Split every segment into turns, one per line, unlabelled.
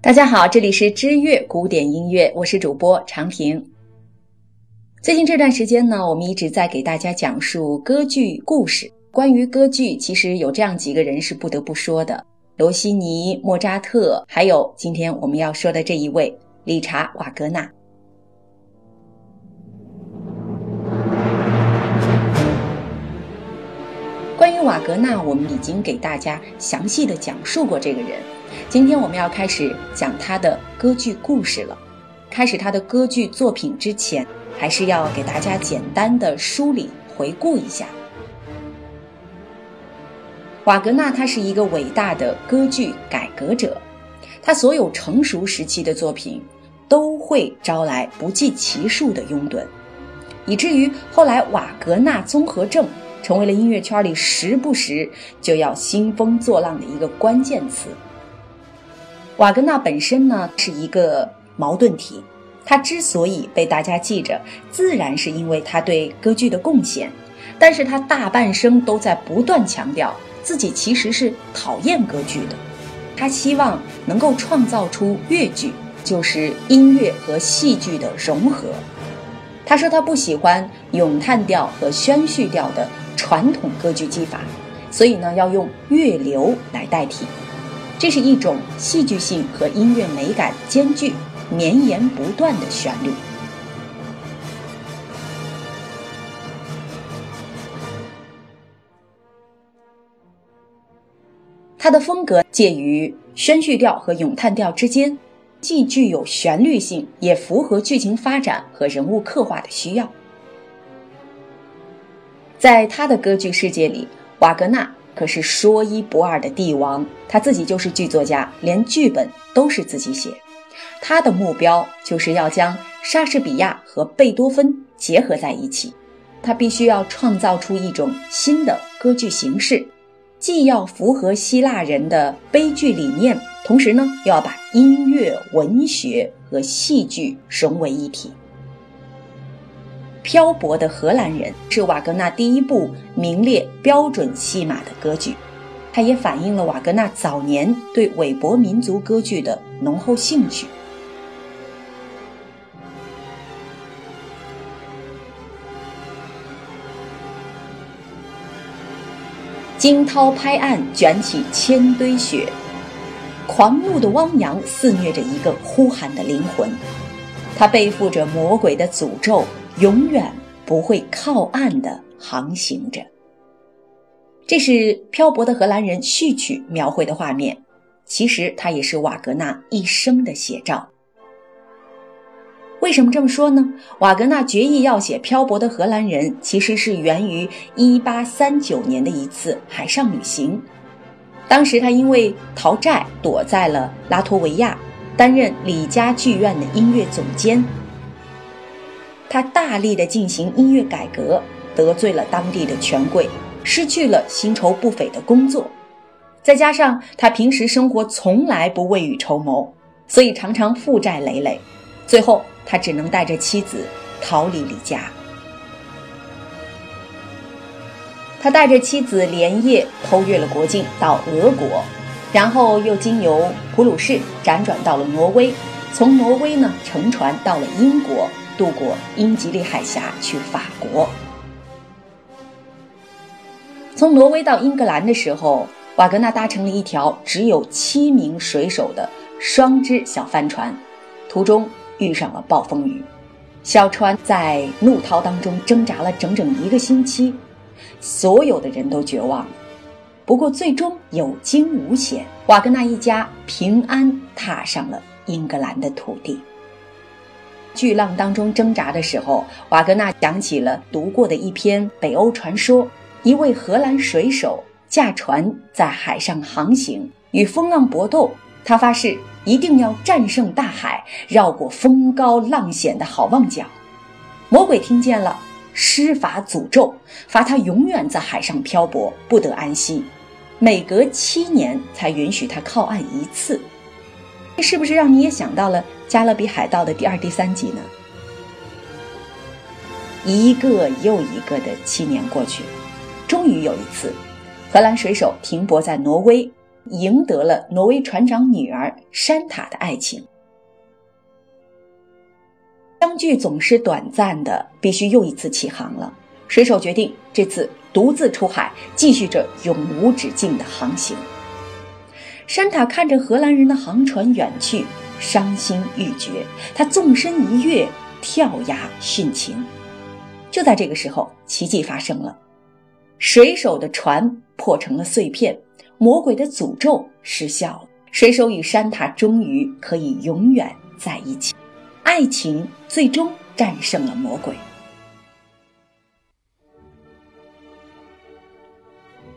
大家好，这里是知乐古典音乐，我是主播长平。最近这段时间呢，我们一直在给大家讲述歌剧故事。关于歌剧，其实有这样几个人是不得不说的：罗西尼、莫扎特，还有今天我们要说的这一位理查·瓦格纳。瓦格纳，我们已经给大家详细的讲述过这个人。今天我们要开始讲他的歌剧故事了。开始他的歌剧作品之前，还是要给大家简单的梳理回顾一下。瓦格纳他是一个伟大的歌剧改革者，他所有成熟时期的作品都会招来不计其数的拥趸，以至于后来瓦格纳综合症成为了音乐圈里时不时就要兴风作浪的一个关键词。瓦格纳本身呢是一个矛盾体，他之所以被大家记着，自然是因为他对歌剧的贡献，但是他大半生都在不断强调自己其实是讨厌歌剧的，他希望能够创造出乐剧，就是音乐和戏剧的融合。他说他不喜欢咏叹调和宣叙调的传统歌剧技法，所以呢要用乐流来代替。这是一种戏剧性和音乐美感兼具、绵延不断的旋律。它的风格介于宣叙调和咏叹调之间，既具有旋律性，也符合剧情发展和人物刻画的需要。在他的歌剧世界里，瓦格纳。可是说一不二的帝王，他自己就是剧作家，连剧本都是自己写。他的目标就是要将莎士比亚和贝多芬结合在一起。他必须要创造出一种新的歌剧形式，既要符合希腊人的悲剧理念，同时呢，又要把音乐、文学和戏剧融为一体。漂泊的荷兰人是瓦格纳第一部名列标准戏码的歌剧，它也反映了瓦格纳早年对韦伯民族歌剧的浓厚兴趣。惊涛拍岸，卷起千堆雪，狂怒的汪洋肆虐着一个呼喊的灵魂，他背负着魔鬼的诅咒。永远不会靠岸的航行着。这是漂泊的荷兰人序曲描绘的画面，其实它也是瓦格纳一生的写照。为什么这么说呢？瓦格纳决意要写漂泊的荷兰人，其实是源于1839年的一次海上旅行。当时他因为逃债，躲在了拉脱维亚，担任里加剧院的音乐总监。他大力的进行音乐改革，得罪了当地的权贵，失去了薪酬不菲的工作，再加上他平时生活从来不未雨绸缪，所以常常负债累累。最后，他只能带着妻子逃离离家。他带着妻子连夜偷越了国境到俄国，然后又经由普鲁士辗转到了挪威，从挪威呢乘船到了英国。渡过英吉利海峡去法国。从挪威到英格兰的时候，瓦格纳搭乘了一条只有七名水手的双只小帆船，途中遇上了暴风雨，小船在怒涛当中挣扎了整整一个星期，所有的人都绝望了。不过最终有惊无险，瓦格纳一家平安踏上了英格兰的土地。巨浪当中挣扎的时候，瓦格纳想起了读过的一篇北欧传说：一位荷兰水手驾船在海上航行，与风浪搏斗。他发誓一定要战胜大海，绕过风高浪险的好望角。魔鬼听见了，施法诅咒，罚他永远在海上漂泊，不得安息，每隔七年才允许他靠岸一次。这是不是让你也想到了？《加勒比海盗》的第二、第三集呢？一个又一个的七年过去，终于有一次，荷兰水手停泊在挪威，赢得了挪威船长女儿山塔的爱情。相聚总是短暂的，必须又一次起航了。水手决定这次独自出海，继续着永无止境的航行。山塔看着荷兰人的航船远去，伤心欲绝。他纵身一跃，跳崖殉情。就在这个时候，奇迹发生了，水手的船破成了碎片，魔鬼的诅咒失效了。水手与山塔终于可以永远在一起。爱情最终战胜了魔鬼。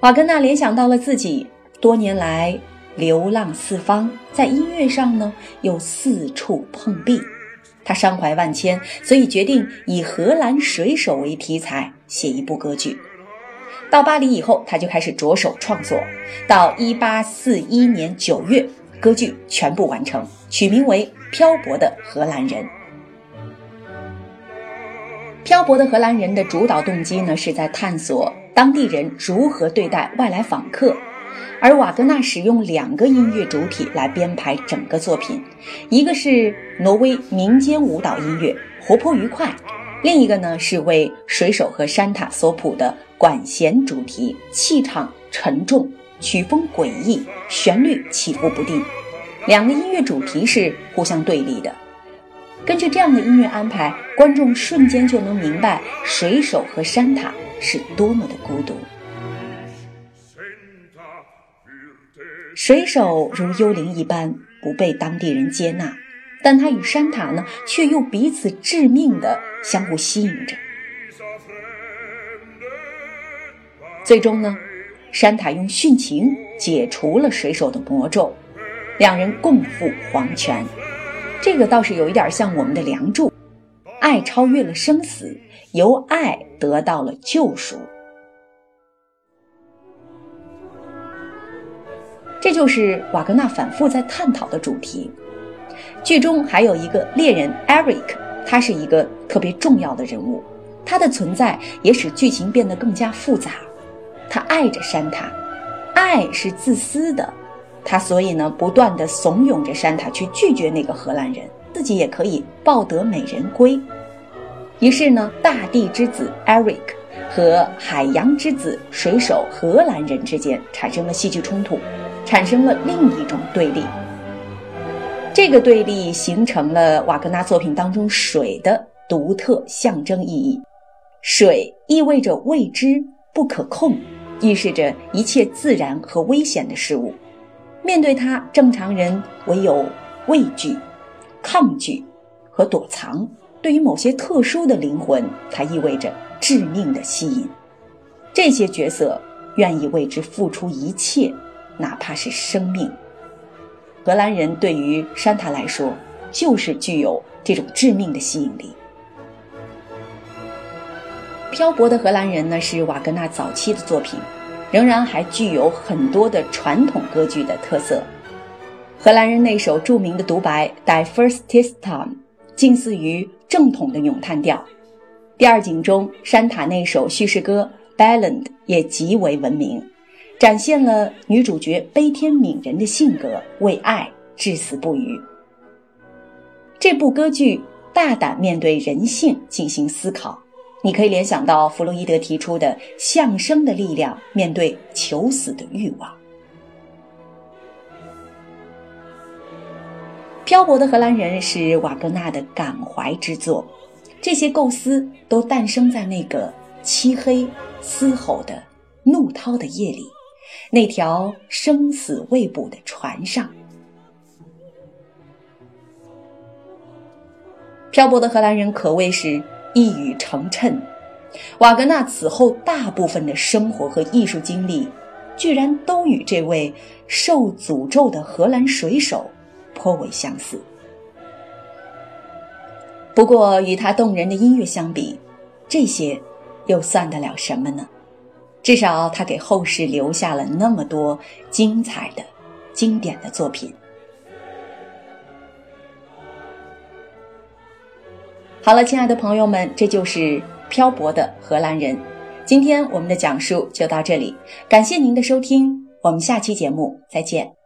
瓦格纳联想到了自己多年来流浪四方，在音乐上呢又四处碰壁，他伤怀万千，所以决定以荷兰水手为题材写一部歌剧。到巴黎以后，他就开始着手创作，到一八四一年九月，歌剧全部完成，取名为。漂泊的荷兰人，漂泊的荷兰人的主导动机呢，是在探索当地人如何对待外来访客。而瓦格纳使用两个音乐主体来编排整个作品，一个是挪威民间舞蹈音乐，活泼愉快；另一个呢是为水手和山塔所谱的管弦主题，气场沉重，曲风诡异，旋律起伏不定。两个音乐主题是互相对立的。根据这样的音乐安排，观众瞬间就能明白水手和山塔是多么的孤独。水手如幽灵一般不被当地人接纳，但他与山塔呢，却又彼此致命的相互吸引着。最终呢，山塔用殉情解除了水手的魔咒。两人共赴黄泉，这个倒是有一点像我们的梁祝，爱超越了生死，由爱得到了救赎。这就是瓦格纳反复在探讨的主题。剧中还有一个猎人 Eric，他是一个特别重要的人物，他的存在也使剧情变得更加复杂。他爱着山塔，爱是自私的。他所以呢，不断的怂恿着山塔去拒绝那个荷兰人，自己也可以抱得美人归。于是呢，大地之子 Eric 和海洋之子水手荷兰人之间产生了戏剧冲突，产生了另一种对立。这个对立形成了瓦格纳作品当中水的独特象征意义。水意味着未知、不可控，预示着一切自然和危险的事物。面对它，正常人唯有畏惧、抗拒和躲藏。对于某些特殊的灵魂，它意味着致命的吸引。这些角色愿意为之付出一切，哪怕是生命。荷兰人对于山塔来说，就是具有这种致命的吸引力。漂泊的荷兰人呢，是瓦格纳早期的作品。仍然还具有很多的传统歌剧的特色。荷兰人那首著名的独白《Die First Time》近似于正统的咏叹调。第二景中，山塔那首叙事歌《Ballad》也极为闻名，展现了女主角悲天悯人的性格，为爱至死不渝。这部歌剧大胆面对人性进行思考。你可以联想到弗洛伊德提出的相声的力量，面对求死的欲望。漂泊的荷兰人是瓦格纳的感怀之作，这些构思都诞生在那个漆黑、嘶吼的、怒涛的夜里，那条生死未卜的船上。漂泊的荷兰人可谓是。一语成谶，瓦格纳此后大部分的生活和艺术经历，居然都与这位受诅咒的荷兰水手颇为相似。不过，与他动人的音乐相比，这些又算得了什么呢？至少他给后世留下了那么多精彩的、经典的作品。好了，亲爱的朋友们，这就是漂泊的荷兰人。今天我们的讲述就到这里，感谢您的收听，我们下期节目再见。